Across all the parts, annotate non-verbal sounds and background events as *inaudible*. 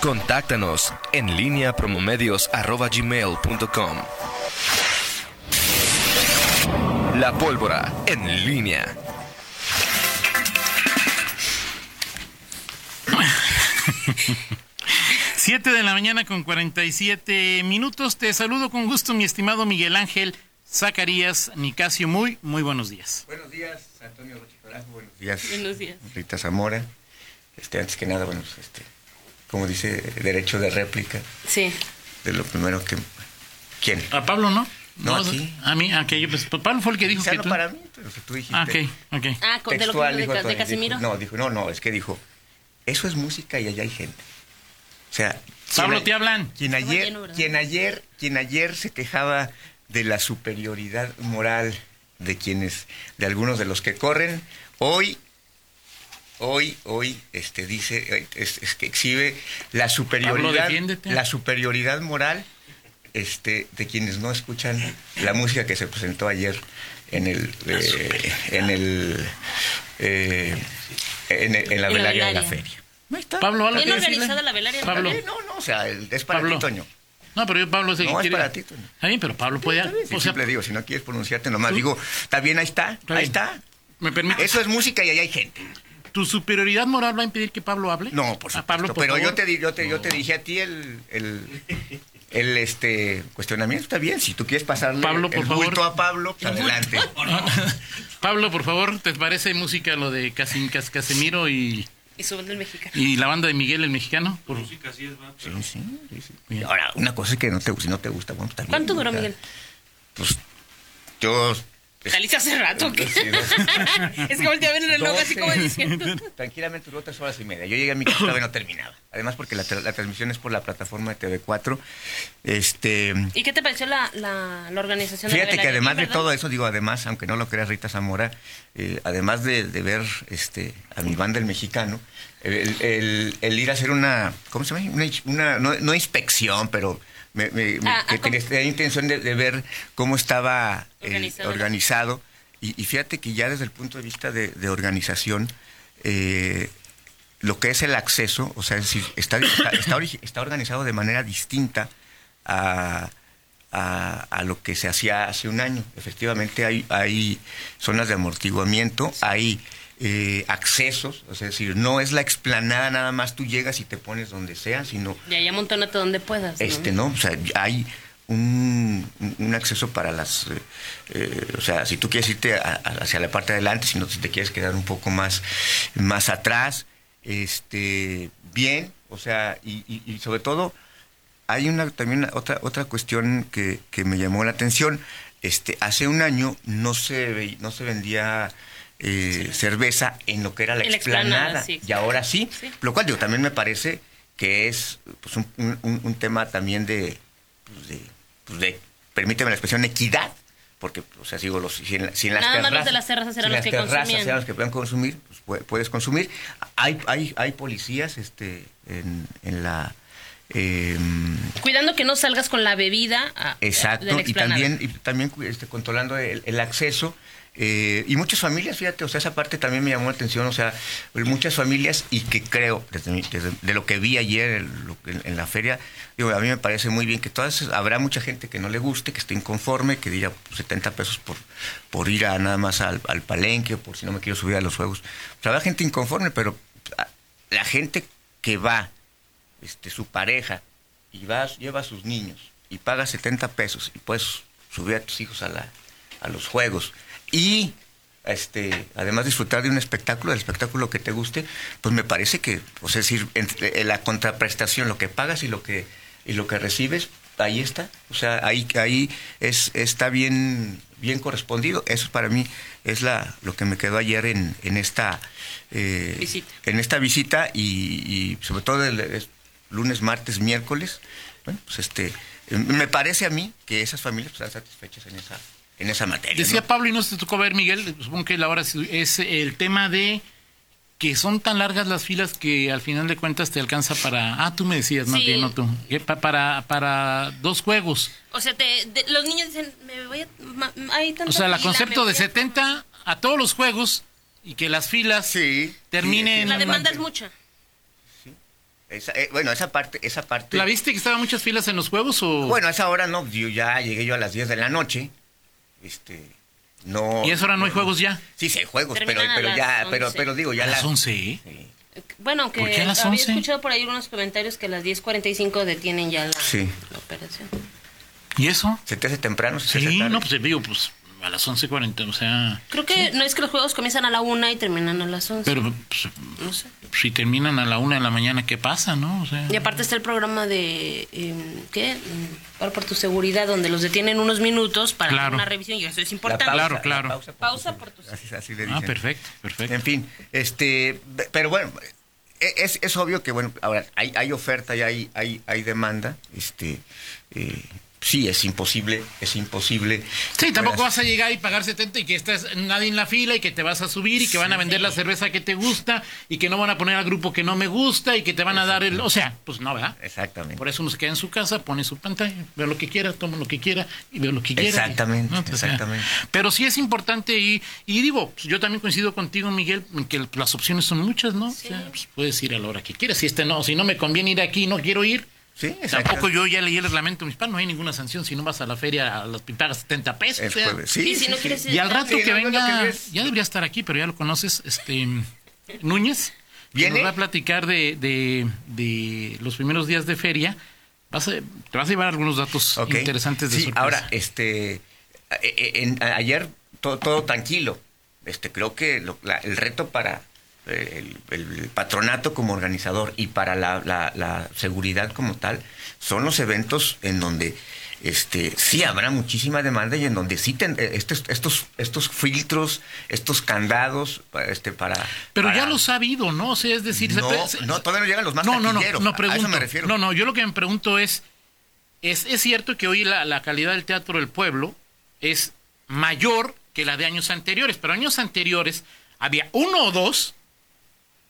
Contáctanos en línea promomedios.com. La pólvora en línea. *laughs* Siete de la mañana con 47 minutos. Te saludo con gusto, mi estimado Miguel Ángel Zacarías Nicasio. Muy, muy buenos días. Buenos días, Antonio Rochicorajo. Buenos días. Buenos días. Rita Zamora. Este, antes que nada, bueno, pues, este, como dice, derecho de réplica. Sí. De lo primero que. ¿Quién? A Pablo, ¿no? No, a ti. A mí, a que yo, pues, Pablo fue el que dijo Quizá que no tú. para mí, pero que tú dijiste. Ah, ok, ok. Ah, con- de lo que textual, de, dijo de Antonio, Casimiro. dijo- no, dijo, no, no, es que dijo, eso es música y allá hay gente. O sea, Pablo, quien- te hablan. Quien ayer, quien ayer, quien ayer se quejaba de la superioridad moral de quienes, de algunos de los que corren, hoy, hoy, hoy, este dice, es, es que exhibe la superioridad, defiéndete. la superioridad moral, este, de quienes no escuchan la música que se presentó ayer en el, eh, en el, eh, en, el- en la velaria de la feria. Está. Pablo, ¿algo Bien que organizada la velaria. Pablo. No, no, o sea, el- es para Pablo. ti, Toño. No, pero yo, Pablo, sé que No, es quiere- para ti, Toño. Está bien, pero Pablo puede. Si o sea, siempre digo, si no quieres pronunciarte nomás, ¿Tú? digo, está bien, ahí está, Está ahí bien. está. ¿Me permite? Eso es música y ahí hay gente. ¿Tu superioridad moral va a impedir que Pablo hable? No, por A supuesto. Pablo, por pero yo favor. te, yo, te, yo te dije a ti el, el, el, este, cuestionamiento, está bien. Si tú quieres pasarle Pablo, por el favor. a Pablo, pues adelante. *laughs* *laughs* Pablo, por favor, ¿te parece música lo de Casim, Cas- Casemiro y, Y su banda el mexicano. y la banda de Miguel el mexicano? Por- Sí, sí, sí, sí. Y Ahora, una cosa es que no te, si no te gusta, bueno, pues también. ¿Cuánto duró, Miguel? Pues yo... Saliste hace rato. ¿qué? Sí, *laughs* es que volteé a ver el reloj así como diciendo. Tranquilamente duró tres horas y media. Yo llegué a mi casa y todavía no terminaba. Además, porque la, tra- la transmisión es por la plataforma de TV4. Este. ¿Y qué te pareció la, la, la organización? de la Fíjate que además de todo eso, digo, además, aunque no lo creas Rita Zamora, eh, además de, de ver este, a mi banda el mexicano, el, el- el ir a hacer una, ¿cómo se llama? Una, una- no, no inspección, pero me, me- me- Ah, que ah, tenía intención de, de ver cómo estaba eh, Organizado. Y, y fíjate que ya desde el punto de vista de, de organización, eh, lo que es el acceso, o sea, es decir, está, está, está ori- está organizado de manera distinta a, a, a lo que se hacía hace un año. Efectivamente hay, hay zonas de amortiguamiento, hay eh, accesos, o sea, es decir, no es la explanada nada más, tú llegas y te pones donde sea, sino Y allá montónate donde puedas. ¿no? este, ¿no? O sea, hay un, un acceso para las... eh, eh, o sea, si tú quieres irte a- a- hacia la parte de adelante, si no si te quieres quedar un poco más, más atrás, este, bien, o sea, y, y- y sobre todo hay una también otra otra cuestión que, que me llamó la atención. Este, hace un año no se no se vendía eh, cerveza en lo que era la explanada, sí, y ahora sí, Sí. lo cual digo también me parece que es pues, un, un- un tema también de, pues, de, pues, de, permíteme la expresión, equidad, porque, o sea, digo, los, si, en, si en las Nada más los terrazas, de las terrazas eran si los que consumían. eran los que puedan consumir, pues, pue- puedes consumir. Hay, hay, hay policías este, en, en la... em, Cuidando que no salgas con la bebida a- de Exacto, la y también, y también este, controlando el, el acceso. eh, y muchas familias, fíjate, o sea, esa parte también me llamó la atención, o sea, muchas familias y que creo, desde, desde- de lo que vi ayer en, lo que- en la feria, digo, a mí me parece muy bien que todas, habrá mucha gente que no le guste, que esté inconforme, que diga pues, 70 pesos por, por ir a nada más al, al palenque, o por si no me quiero subir a los juegos. O sea, habrá gente inconforme, pero ah, la gente que va, este, su pareja, y va, lleva a sus niños y paga 70 pesos y puedes subir a tus hijos a, la, a los juegos y este, además disfrutar de un espectáculo, del espectáculo que te guste, pues me parece que, pues es decir, entre, eh, la contraprestación, lo que pagas y lo que, y lo que recibes, ahí está. O sea, ahí, ahí es, está bien, bien correspondido. Eso para mí es la, lo que me quedó ayer en, en esta eh, Visita. en esta visita y, y sobre todo el, lunes, martes, miércoles. Bueno, pues este, eh, me parece a mí que esas familias pues, están satisfechas en esa, en esa materia. Decía ¿no? Pablo y no se te tocó ver, Miguel, supongo que la hora es- el tema de que son tan largas las filas que al final de cuentas te alcanza para... Ah, tú me decías, más Sí. bien, no tú. Para, para dos juegos. O sea, te- de- los niños dicen, me voy a... ma- hay tanta O sea, el concepto de a- 70 a todos los juegos y que las filas Sí. terminen... La demanda es mucha. Esa- eh, bueno, esa parte, esa parte. ¿La viste que estaban muchas filas en los juegos o...? Bueno, a esa hora no, yo ya llegué yo a las 10 de la noche. Este, no. ¿Y a esa hora no hay juegos ya? Sí, sí hay juegos, pero, Terminan pero las ya, pero, 11. pero digo, ya A las la- 11, ¿eh? Sí. Bueno, aunque ¿Por qué a las había 11? escuchado por ahí unos comentarios que a las 10.45 detienen ya la, Sí. la operación. ¿Y eso? ¿Se te hace temprano? ¿Se te hace Sí, tarde? no, pues digo, pues a las 11.40, o sea... Creo que no es que los juegos comienzan a la una y terminan a las 11. Pero pues, no sé. si terminan a la una de la mañana, ¿qué pasa, no? O sea... Y aparte está el programa de, eh, ¿qué? Mm, Ahora por tu seguridad, donde los detienen unos minutos para Claro. hacer una revisión y eso es importante. pausa, Claro, la claro. pausa, Pausa por tu- Así, así le Ah, perfecto, perfecto. En fin, este, pero bueno, e- es, es obvio que bueno, ahora hay, hay oferta y hay, hay, hay demanda, este, eh, sí es imposible, es imposible. Sí, tampoco Puedas- vas a llegar y pagar 70 y que estás nadie en la fila y que te vas a subir y que van a vender la cerveza que te gusta y que no van a poner al grupo que no me gusta y que te van a dar el... O sea, pues no, ¿verdad? Exactamente. Por eso uno se queda en su casa, pone su pantalla, ve lo que quiera, toma lo que quiera y ve lo que quiera. Exactamente, ¿no? O sea, exactamente. pero sí es importante y, y digo, pues, yo también coincido contigo, Miguel, en que las opciones son muchas, ¿no? O sea, pues, puedes ir a la hora que quieras. Si este no, si no me conviene ir aquí, no quiero ir. Sí. Tampoco yo ya leí el reglamento municipal, no hay ninguna sanción si no vas a la feria a las pagas 70 pesos. O sea. Sí, Y si sí, no sí. quieres y al rato Sí, que no, no, venga, que ya debería estar aquí, pero ya lo conoces, este Núñez, que ¿Viene? nos va a platicar de, de, de los primeros días de feria. Vas a- te vas a llevar algunos datos interesantes de Sí, sorpresa. ahora, este, eh, eh, en- ayer todo, todo tranquilo. Este, creo que lo- la- el reto para el, el patronato como organizador y para la, la- la seguridad como tal son los eventos en donde este sí habrá muchísima demanda y en donde sí ten- eh, estos estos estos filtros estos candados este para pero para- ya los ha habido, ¿no? O sea, es decir, no, se- no todavía no llegan los más no, no, no, no A- pregunto. a eso me refiero No, no, yo lo que me pregunto es, es, es cierto que hoy la, la calidad del teatro del pueblo es mayor que la de años anteriores, pero años anteriores había uno o dos,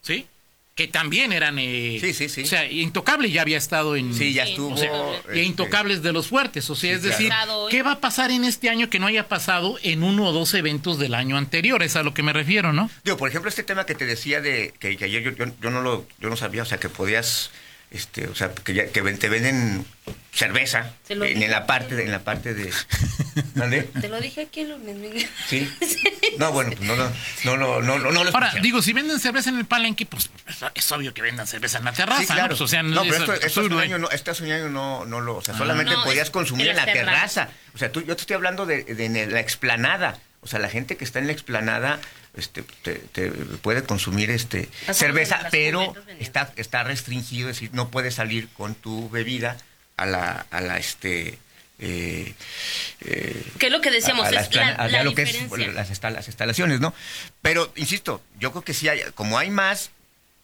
¿sí? Que también eran... eh, Sí, sí, sí. O sea, Intocable ya había estado en... sí ya estuvo O sea, este, y Intocables de los Fuertes, o sea, Sí, es claro. decir, hoy. ¿qué va a pasar en este año que no haya pasado en uno o dos eventos del año anterior? Es a lo que me refiero, ¿no? Digo, por ejemplo, este tema que te decía de que, que ayer yo, yo, yo no lo yo no sabía, o sea, que podías este, o sea, que, ya- que ven- te venden cerveza en, dije. la parte de, en la parte de *laughs* ¿Dónde? Te lo dije aquí el lunes, Miguel. Sí. *laughs* No, bueno, pues no no no no no no, no lo Ahora, digo, si venden cerveza en el palenque, pues es, obvio que vendan cerveza en la terraza, Sí, claro. ¿no? Pues, o sea, no, pero es esto, esto hace un absurdo, año ¿eh? no, este hace un año no, no lo, o sea, solamente No, podías consumir en en la terraza. O sea, tú, yo te estoy hablando de, de en la explanada. O sea, la gente que está en la explanada este, te, te puede consumir este cerveza, pero está, está restringido, es decir, no puedes salir con tu bebida a la, a la este eh, eh, ¿Qué es lo que decíamos? a- a es la, la lo que las, las instalaciones, ¿no? Pero, insisto, yo creo que sí hay, como hay más,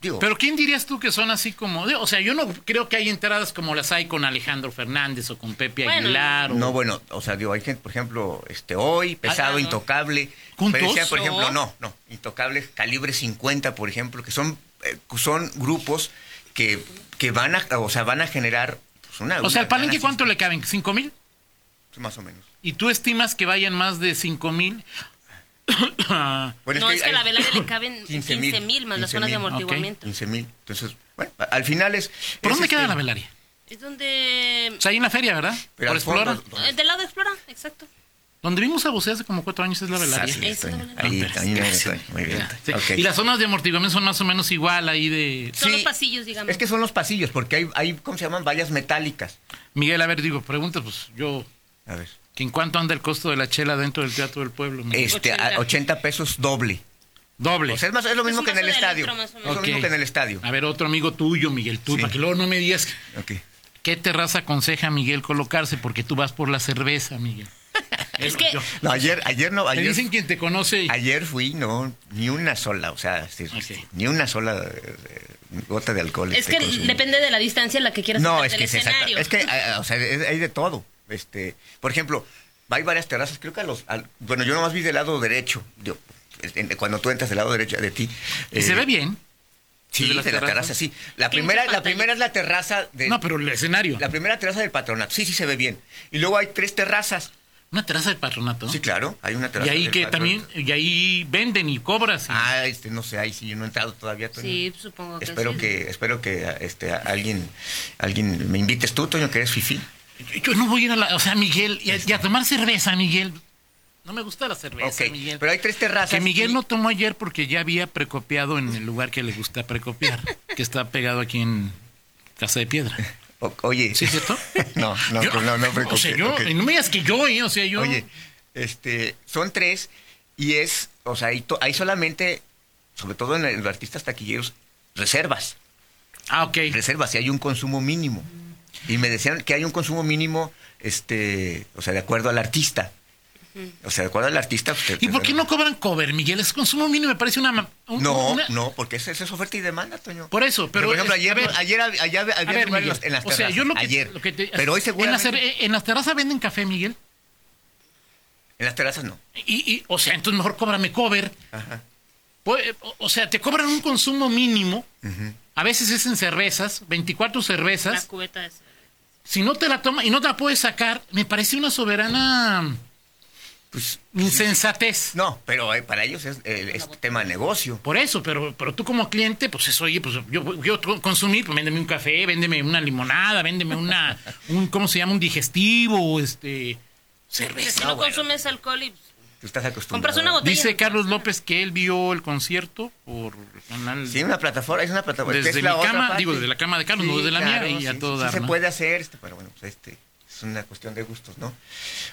digo, Pero ¿quién dirías tú que son así como... o sea, yo no creo que hay entradas como las hay con Alejandro Fernández o con Pepe Bueno, Aguilar. o- No, bueno, o sea, digo, hay gente, por ejemplo, este hoy, pesado, Ah, intocable. ¿Juntos? Pero decía, por No. ejemplo, no, no, intocable, calibre 50, por ejemplo, que son, eh, son grupos que, que van a, o sea, van a generar pues, una. O sea, ¿al palenque cuánto le caben? ¿Cinco mil? Más o menos. ¿Y tú estimas que vayan más de cinco mil? Bueno, no, es que a la velaria le *coughs* caben 15 15 mil más las zonas de 15,000, amortiguamiento. 15 mil. Entonces, bueno, al final es. ¿Por es dónde queda este- la velaria? Es donde... O sea, ahí en la feria, ¿verdad? Pero Por Explora. Del lado de Explora, exacto. Donde vimos a Bosé hace como cuatro años es la velaria. Ahí, Ah, estoy. Muy bien. Sí. Y las zonas de amortiguamiento son más o menos igual ahí de... Son Sí. los pasillos, digamos. Es que son los pasillos, porque hay, hay, ¿cómo se llaman? Vallas metálicas. Miguel, a ver, digo, preguntas, pues yo... A ver. Que ¿En cuánto anda el costo de la chela dentro del Teatro del Pueblo? Miguel? Este, a 80. 80 pesos doble. Doble. O sea, es, más, es lo mismo que en el estadio. litro, más o Es lo mismo que en el estadio. A ver, otro amigo tuyo, Miguel, tú, Sí. para que luego no me digas Ok. qué terraza aconseja Miguel colocarse, porque tú vas por la cerveza, Miguel. *laughs* Es que- Yo- No, ayer, ayer no, ayer, dicen quien te conoce. y- ayer fui, no, ni una sola, o sea, sí, Ok. ni una sola eh, gota de alcohol. Es este, que consumí. depende de la distancia en la que quieras No, es del que es exacta- escenario. Es que, eh, o sea, hay de todo. Este, por ejemplo, hay varias terrazas, creo que a los, al- bueno, yo nomás vi del lado derecho, digo, en- cuando tú entras del lado derecho de ti. y eh, se ve bien. Sí, de la terrazas. terraza, sí. La primera, la primera es la terraza de, No, pero el escenario. La primera terraza del patronato, sí, sí se ve bien. Y luego hay tres terrazas. Una terraza de patronato. Sí, claro, hay una y terraza. ahí del que patronato. también, y ahí venden y cobras. y- Ah, este, no sé, ahí sí, yo no he entrado todavía. Toño. Sí, supongo que espero sí. que espero que este alguien alguien me invites tú Toño que eres fifi Yo no voy a ir a la, o sea, Miguel, y a, y a tomar cerveza, Miguel. No me gusta la cerveza, Miguel. pero hay tres terrazas Que Miguel y- no tomó ayer porque ya había precopiado en el lugar que le gusta precopiar, que está pegado aquí en Casa de Piedra. *laughs* O- oye ¿Sí es cierto? *laughs* no no Yo- no no, o preocupes, sea, yo, ok. y no me digas que yo, eh, o sea, yo. oye este son tres y es o sea hay, to- hay solamente sobre todo en los artistas taquilleros reservas Ah, ok. reservas y hay un consumo mínimo y me decían que hay un consumo mínimo este o sea de acuerdo al artista o sea de acuerdo al artista usted- ¿Y por qué no cobran cover, Miguel? Es consumo mínimo, me parece una. un- No, una- no, porque esa, esa es oferta y demanda, Toño. Por eso, pero. por ejemplo, es- ayer, a ver, ayer, ayer había a ver, en Miguel, las- en las o sea, terrazas. yo lo que, ayer. lo que te- pero hoy en las, seguramente... cer- en las terrazas venden café, Miguel. En las terrazas no. Y, y, o sea, entonces mejor cóbrame cover. Ajá. Pues, o- O sea, te cobran un consumo mínimo. A veces es en cervezas, 24 La cervezas. cubeta es... Si no te la toma y no te la puedes sacar, me parece una soberana Pues, insensatez. no, pero eh, para ellos es, eh, es tema de negocio. Por eso, pero, pero tú como cliente, pues eso, oye, pues yo, yo co- consumir, pues véndeme un café, véndeme una limonada, véndeme una, un, ¿cómo se llama? Un digestivo, este, cerveza. Si no bueno. consumes alcohol y... Tú estás acostumbrado. Compras una botella. Dice Carlos López que él vio el concierto por canal Sí, una plataforma, es una plataforma. Desde que es la mi cama, parte. digo, desde la cama de Carlos, no desde la mía, y a todo sí dar, se ¿no? puede hacer, este, pero bueno, pues este es una cuestión de gustos, ¿no?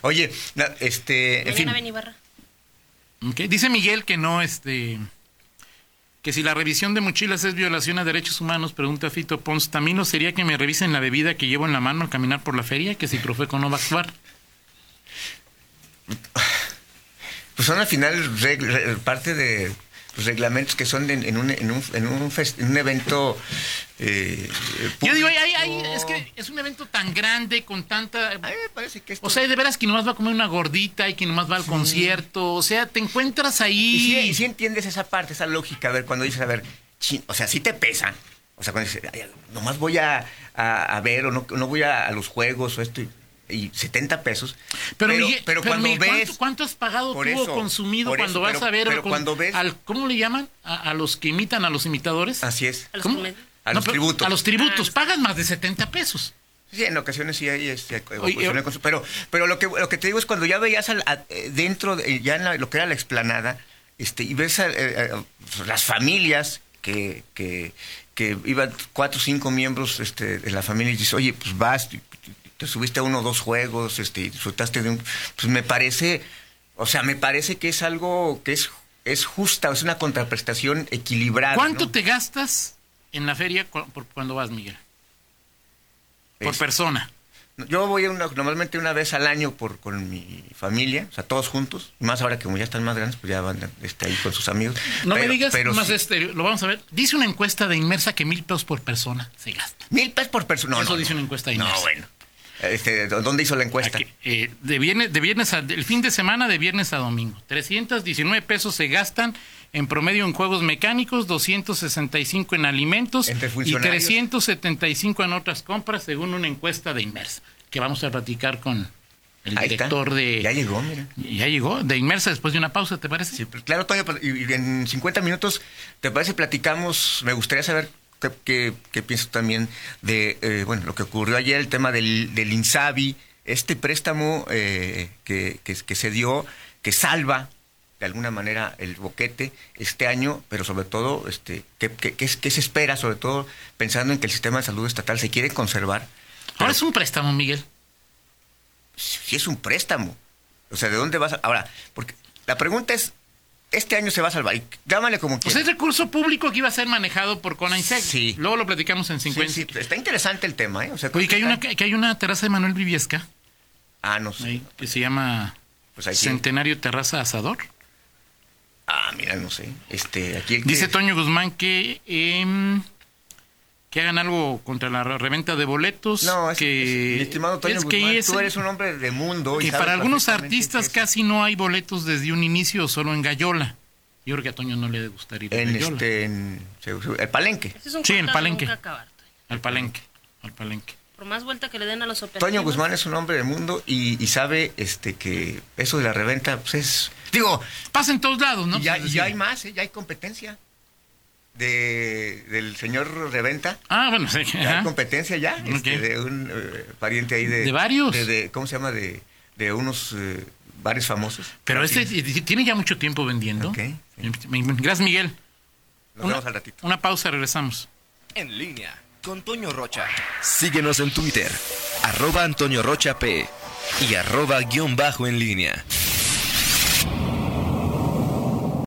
Oye, na- este, en fin, Mañana ven Ibarra. Ok, Dice Miguel que no, este, que si la revisión de mochilas es violación a derechos humanos, pregunta Fito Pons, ¿también no sería que me revisen la bebida que llevo en la mano al caminar por la feria? Que si Profeco no va a actuar. *laughs* pues son al final parte de los reglamentos que son de- en, un, en, un, en, un fest- en un evento eh, Yo digo, ay, ay, es que es un evento tan grande, con tanta... A mí me parece que esto... O sea, de veras que nomás va a comer una gordita y que nomás va al concierto. O sea, te encuentras ahí... Y sí, y entiendes esa parte, esa lógica, a ver, cuando dices, a ver, chin, o sea, sí te pesan. O sea, cuando dices, "Ay, nomás voy a, a- a ver o no, no voy a, a los juegos o esto y, y 70 pesos. Pero, pero, Miguel, pero pero, cuando Miguel, ves... ¿cuánto, cuánto has pagado Por tú o eso, consumido por cuando eso, vas pero- a ver con- cuando ves- al- ¿cómo le llaman? A, a los que imitan a los imitadores. Así es. A los ¿Cómo? A No, los pero- tributos. A los tributos. Ah, Pagan más de 70 pesos. Sí, en ocasiones sí hay este, Oye, ocasiones eh, pero pero lo que lo que te digo es cuando ya veías al- a- eh, dentro de- ya en la- lo que era la explanada este y ves a, eh, eh, las familias que, que que iban cuatro o cinco miembros este, de la familia y dices oye pues vas te, te subiste a uno o dos juegos este y disfrutaste de un pues me parece o sea me parece que es algo que es es justa es una contraprestación equilibrada ¿Cuánto ¿no? te gastas en la feria cu- por cuando vas, Miguel? Por Es- persona. Yo voy una- normalmente una vez al año por con mi familia, o sea, todos juntos. Y más ahora que como ya están más grandes, pues ya van este, ahí con sus amigos. No Pero- me digas pero más sí, este, lo vamos a ver. Dice una encuesta de Inmersa que mil pesos por persona se gasta. Mil pesos por persona. No, Eso no, dice no. una encuesta de No, Inmersa. bueno. Este, ¿Dónde hizo la encuesta? Aquí, eh, de viernes, de viernes a, el fin de semana de viernes a domingo. 319 pesos se gastan en promedio en juegos mecánicos, 265 en alimentos y funcionarios. 375 en otras compras, según una encuesta de Inmersa, que vamos a platicar con el Ahí está. director de... Ya llegó, mira. Ya llegó, de Inmersa después de una pausa, ¿te parece? Sí, claro, Toño, pues, y en 50 minutos, ¿te parece? Platicamos, me gustaría saber qué, qué, piensas también de, eh, bueno, lo que ocurrió ayer, el tema del, del INSABI, este préstamo eh, que, que, que se dio, que salva de alguna manera el boquete este año, pero sobre todo, este, ¿qué, qué, qué es- qué se espera, sobre todo pensando en que el sistema de salud estatal se quiere conservar? Ahora es un préstamo, Miguel. si es un préstamo. O sea, ¿de dónde vas a...? Ahora, porque la pregunta es, este año se va a salvar, y llámale como Pues quieras. es recurso público que iba a ser manejado por Conansec. Sí. Luego lo platicamos en Sí, 50. sí, está interesante el tema, ¿eh? O sea, Oye, que hay, una, que hay una terraza de Manuel Viviesca, Ah, no sé. ahí, que se llama Pues. Centenario Terraza Asador. Ah, mira, no sé. Este, aquí el que- Dice Toño Guzmán que em, que hagan algo contra la re- reventa de boletos. No, es que es- mi estimado Toño es que Guzmán, es- tú eres un hombre de mundo. y que sabes para algunos artistas que casi no hay boletos desde un inicio, solo en Gallola. Yo creo que a Toño no le debe gustar ir a En Gallola. este, en... El palenque. Es Sí, de Palenque. acabar. Al palenque, al palenque. por más vuelta que le den a los operativos. Toño Guzmán es un hombre del mundo y, y sabe este que eso de la reventa, pues es. Digo, Pasa en todos lados, ¿no? y ya, y ya hay más, ¿eh? ya hay competencia. De, del señor Reventa. Ah, bueno, sí. Hay competencia ya. este, de un eh, pariente ahí de. ¿De varios? de- de- ¿Cómo se llama? De, de unos eh, bares famosos. Pero este tiene ya mucho tiempo vendiendo. Ok, Gracias, Miguel. Nos Una, vemos al ratito. una pausa, regresamos. En línea con Toño Rocha. Síguenos en Twitter, arroba Antonio Rocha P y arroba guion bajo en línea.